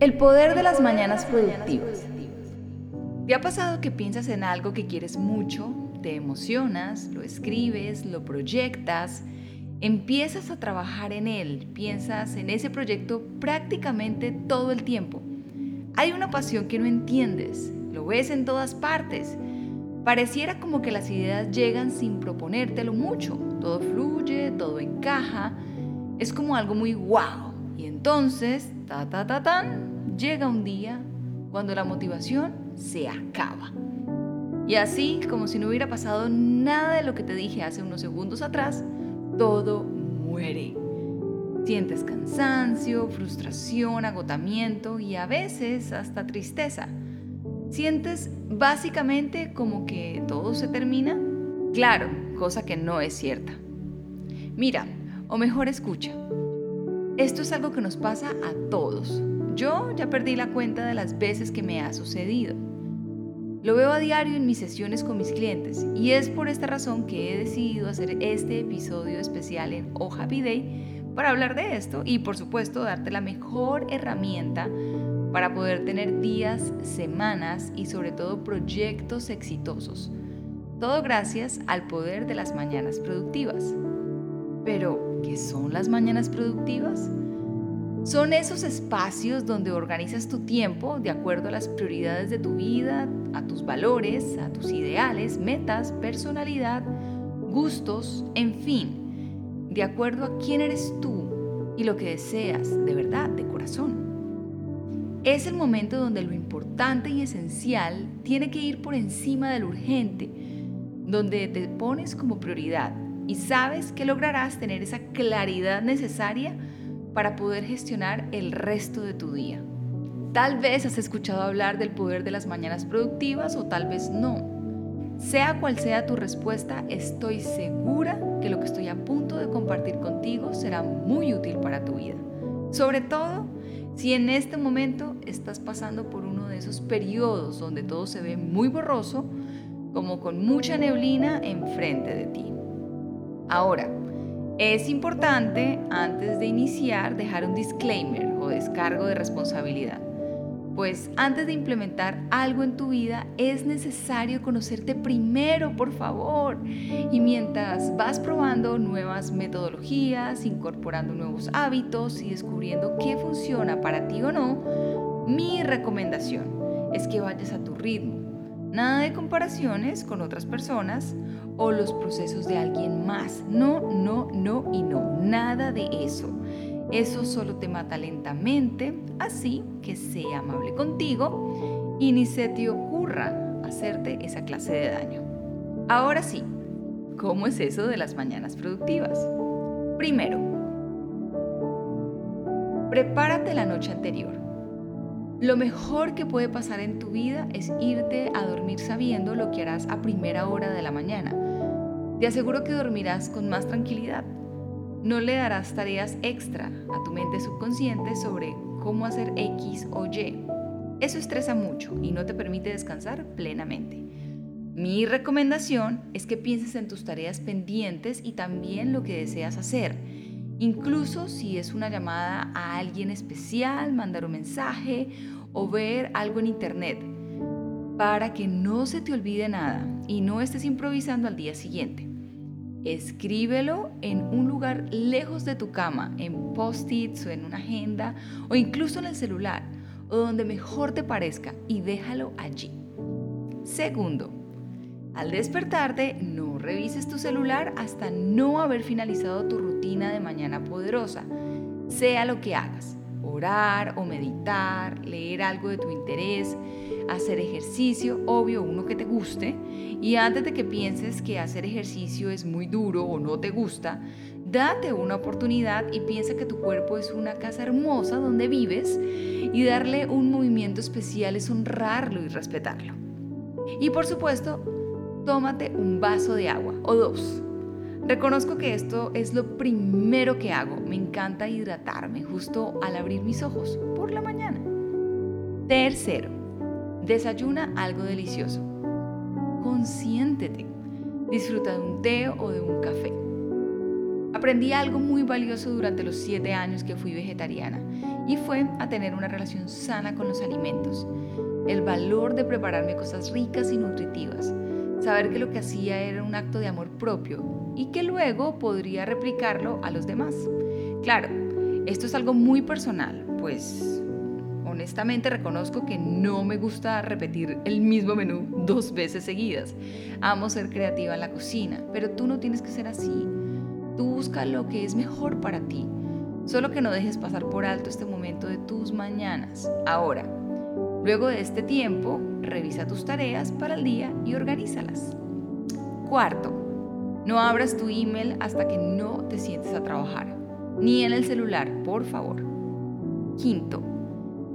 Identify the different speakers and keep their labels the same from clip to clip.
Speaker 1: El poder de las mañanas productivas. ¿Te ha pasado que piensas en algo que quieres mucho, te emocionas, lo escribes, lo proyectas, empiezas a trabajar en él, piensas en ese proyecto prácticamente todo el tiempo? Hay una pasión que no entiendes, lo ves en todas partes. Pareciera como que las ideas llegan sin proponértelo mucho, todo fluye, todo encaja, es como algo muy guau. Y entonces, ta ta ta tan, llega un día cuando la motivación se acaba. Y así, como si no hubiera pasado nada de lo que te dije hace unos segundos atrás, todo muere. Sientes cansancio, frustración, agotamiento y a veces hasta tristeza. Sientes básicamente como que todo se termina. Claro, cosa que no es cierta. Mira, o mejor escucha. Esto es algo que nos pasa a todos. Yo ya perdí la cuenta de las veces que me ha sucedido. Lo veo a diario en mis sesiones con mis clientes y es por esta razón que he decidido hacer este episodio especial en Oh Happy Day para hablar de esto y por supuesto darte la mejor herramienta para poder tener días, semanas y sobre todo proyectos exitosos. Todo gracias al poder de las mañanas productivas. Pero, ¿qué son las mañanas productivas? Son esos espacios donde organizas tu tiempo de acuerdo a las prioridades de tu vida, a tus valores, a tus ideales, metas, personalidad, gustos, en fin de acuerdo a quién eres tú y lo que deseas de verdad, de corazón. Es el momento donde lo importante y esencial tiene que ir por encima de lo urgente, donde te pones como prioridad y sabes que lograrás tener esa claridad necesaria para poder gestionar el resto de tu día. Tal vez has escuchado hablar del poder de las mañanas productivas o tal vez no. Sea cual sea tu respuesta, estoy segura que lo que estoy a punto de compartir contigo será muy útil para tu vida. Sobre todo si en este momento estás pasando por uno de esos periodos donde todo se ve muy borroso, como con mucha neblina enfrente de ti. Ahora, es importante antes de iniciar dejar un disclaimer o descargo de responsabilidad. Pues antes de implementar algo en tu vida es necesario conocerte primero, por favor. Y mientras vas probando nuevas metodologías, incorporando nuevos hábitos y descubriendo qué funciona para ti o no, mi recomendación es que vayas a tu ritmo. Nada de comparaciones con otras personas o los procesos de alguien más. No, no, no y no. Nada de eso. Eso solo te mata lentamente, así que sea amable contigo y ni se te ocurra hacerte esa clase de daño. Ahora sí, ¿cómo es eso de las mañanas productivas? Primero, prepárate la noche anterior. Lo mejor que puede pasar en tu vida es irte a dormir sabiendo lo que harás a primera hora de la mañana. Te aseguro que dormirás con más tranquilidad no le darás tareas extra a tu mente subconsciente sobre cómo hacer X o Y. Eso estresa mucho y no te permite descansar plenamente. Mi recomendación es que pienses en tus tareas pendientes y también lo que deseas hacer. Incluso si es una llamada a alguien especial, mandar un mensaje o ver algo en internet, para que no se te olvide nada y no estés improvisando al día siguiente. Escríbelo en un lugar lejos de tu cama, en post-its o en una agenda o incluso en el celular o donde mejor te parezca y déjalo allí. Segundo, al despertarte, no revises tu celular hasta no haber finalizado tu rutina de mañana poderosa, sea lo que hagas, orar o meditar, leer algo de tu interés, hacer ejercicio, obvio uno que te guste, y antes de que pienses que hacer ejercicio es muy duro o no te gusta, Date una oportunidad y piensa que tu cuerpo es una casa hermosa donde vives y darle un movimiento especial es honrarlo y respetarlo. Y por supuesto, tómate un vaso de agua o dos. Reconozco que esto es lo primero que hago. Me encanta hidratarme justo al abrir mis ojos por la mañana. Tercero, desayuna algo delicioso. Consiéntete. Disfruta de un té o de un café. Aprendí algo muy valioso durante los siete años que fui vegetariana y fue a tener una relación sana con los alimentos. El valor de prepararme cosas ricas y nutritivas. Saber que lo que hacía era un acto de amor propio y que luego podría replicarlo a los demás. Claro, esto es algo muy personal, pues honestamente reconozco que no me gusta repetir el mismo menú dos veces seguidas. Amo ser creativa en la cocina, pero tú no tienes que ser así. Tú busca lo que es mejor para ti. Solo que no dejes pasar por alto este momento de tus mañanas. Ahora, luego de este tiempo, revisa tus tareas para el día y organízalas. Cuarto, no abras tu email hasta que no te sientes a trabajar, ni en el celular, por favor. Quinto,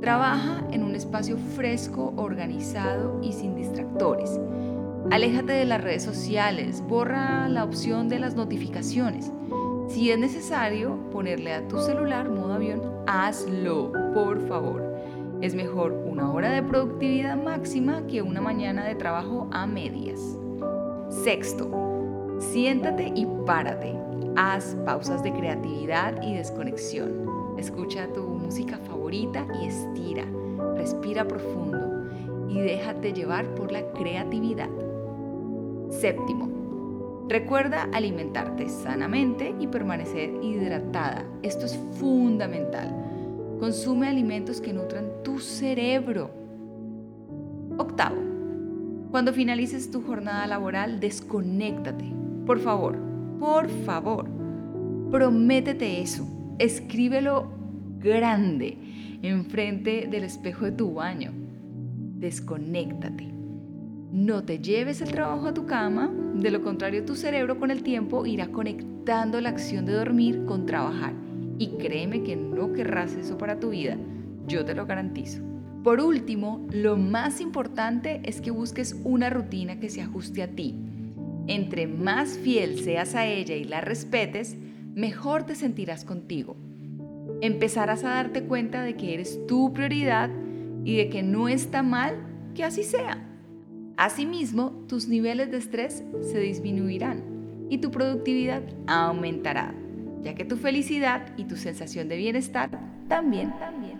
Speaker 1: trabaja en un espacio fresco, organizado y sin distractores. Aléjate de las redes sociales, borra la opción de las notificaciones. Si es necesario ponerle a tu celular modo avión, hazlo, por favor. Es mejor una hora de productividad máxima que una mañana de trabajo a medias. Sexto, siéntate y párate. Haz pausas de creatividad y desconexión. Escucha tu música favorita y estira. Respira profundo y déjate llevar por la creatividad. Séptimo, recuerda alimentarte sanamente y permanecer hidratada. Esto es fundamental. Consume alimentos que nutran tu cerebro. Octavo, cuando finalices tu jornada laboral, desconéctate. Por favor, por favor, prométete eso. Escríbelo grande enfrente del espejo de tu baño. Desconéctate. No te lleves el trabajo a tu cama, de lo contrario tu cerebro con el tiempo irá conectando la acción de dormir con trabajar. Y créeme que no querrás eso para tu vida, yo te lo garantizo. Por último, lo más importante es que busques una rutina que se ajuste a ti. Entre más fiel seas a ella y la respetes, mejor te sentirás contigo. Empezarás a darte cuenta de que eres tu prioridad y de que no está mal que así sea. Asimismo, tus niveles de estrés se disminuirán y tu productividad aumentará, ya que tu felicidad y tu sensación de bienestar también, también